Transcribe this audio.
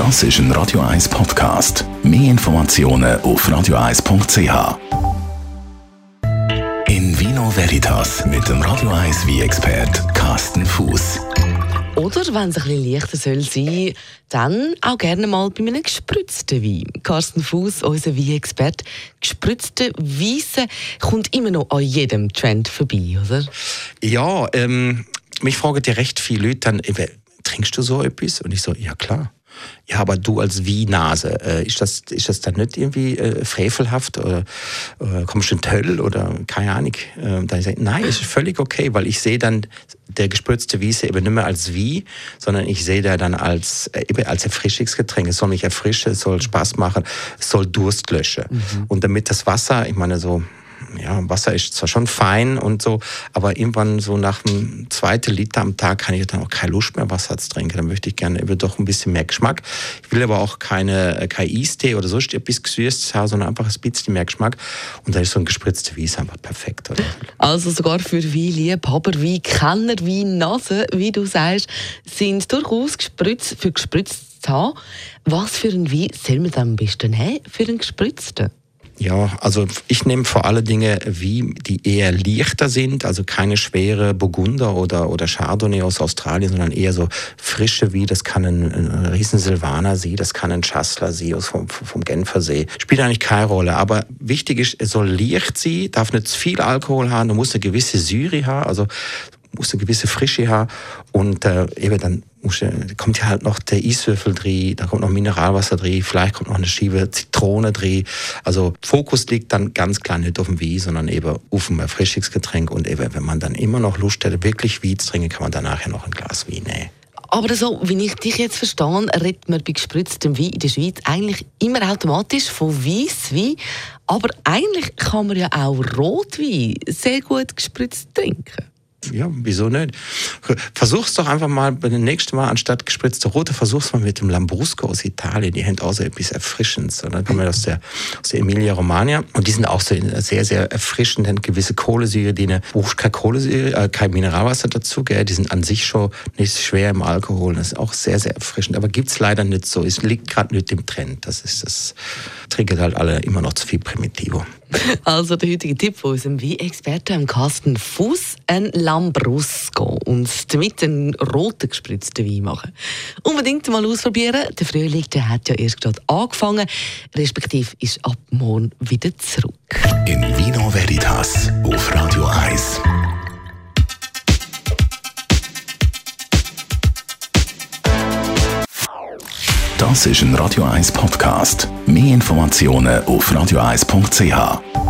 Das ist ein Radio 1 Podcast. Mehr Informationen auf radio1.ch. In Vino Veritas mit dem Radio 1 wie expert Carsten Fuß. Oder wenn es ein bisschen leichter soll sein, dann auch gerne mal bei einem gespritzten Wein. Carsten Fuß, unser Wein-Experte, gespritzte Weisse kommt immer noch an jedem Trend vorbei, oder? Ja, ähm, mich fragen ja recht viele Leute dann, trinkst du so etwas? Und ich so, ja klar. Ja, aber du als Wie-Nase, äh, ist, das, ist das dann nicht irgendwie äh, frevelhaft oder äh, kommst du in Töll oder keine Ahnung? Äh, dann ich sage, nein, ist völlig okay, weil ich sehe dann der gespritzte Wiese eben nicht mehr als Wie, sondern ich sehe da dann als, äh, eben als Erfrischungsgetränk. Es soll mich erfrischen, es soll Spaß machen, es soll Durst löschen. Mhm. Und damit das Wasser, ich meine so ja, Wasser ist zwar schon fein und so, aber irgendwann so nach dem zweiten Liter am Tag kann ich dann auch keine Lust mehr Wasser zu trinken. Dann möchte ich gerne über doch ein bisschen mehr Geschmack. Ich will aber auch keine, kein Eistee oder so etwas Gesüßtes haben, sondern einfach ein bisschen mehr Geschmack. Und da ist so ein gespritzter Weiss einfach perfekt. Oder? Also sogar für Weinliebhaber, Weinkenner, Weinnase, wie du sagst, sind durchaus gespritzt, für gespritzt zu haben. Was für ein Wein soll man dann am besten haben für einen gespritzten? Ja, also ich nehme vor allen Dingen wie die eher leichter sind, also keine schwere Burgunder oder, oder Chardonnay aus Australien, sondern eher so frische wie, das kann ein, ein riesen Silvaner See, das kann ein Schassler See aus vom, vom Genfer. Spielt eigentlich keine Rolle, aber wichtig ist, es soll leicht sein, darf nicht zu viel Alkohol haben, du musst eine gewisse Syri haben, also muss eine gewisse Frische haben und äh, eben dann muss, kommt ja halt noch der Eiswürfel drin, da kommt noch Mineralwasser drin, vielleicht kommt noch eine Schiebe Zitrone drin. Also Fokus liegt dann ganz klar nicht auf dem Wein, sondern eben auf dem Erfrischungsgetränk und eben, wenn man dann immer noch Lust hat, wirklich Wein zu trinken, kann man danach ja noch ein Glas Wein nehmen. Aber so, wie ich dich jetzt verstehe, redet man bei gespritztem Wein in der Schweiz eigentlich immer automatisch von Weisswein. Aber eigentlich kann man ja auch Rotwein sehr gut gespritzt trinken ja, wieso nicht? Versuch's doch einfach mal bei dem nächsten Mal anstatt gespritzte Rote, versuch's mal mit dem Lambrusco aus Italien. Die haben auch so etwas Erfrischendes. Und dann kommen wir aus der, aus der Emilia Romagna. Und die sind auch so sehr, sehr erfrischend, haben gewisse Kohlensäure, die eine, brauchst keine Kohlensäure, äh, kein Mineralwasser dazu, gell? Die sind an sich schon nicht schwer im Alkohol. Das ist auch sehr, sehr erfrischend. Aber gibt's leider nicht so. Es liegt gerade nicht im Trend. Das ist das, trinken halt alle immer noch zu viel Primitivo. Also der heutige Tipp von unserem Wein-Experten Carsten Fuß, ein Lambrusco und damit einen roten gespritzten Wein machen. Unbedingt mal ausprobieren. Der Frühling der hat ja erst gerade angefangen, respektive ist ab morgen wieder zurück. In Vino Veritas auf Radio 1. Das ist ein Radio 1 Podcast. Mehr Informationen auf radio1.ch.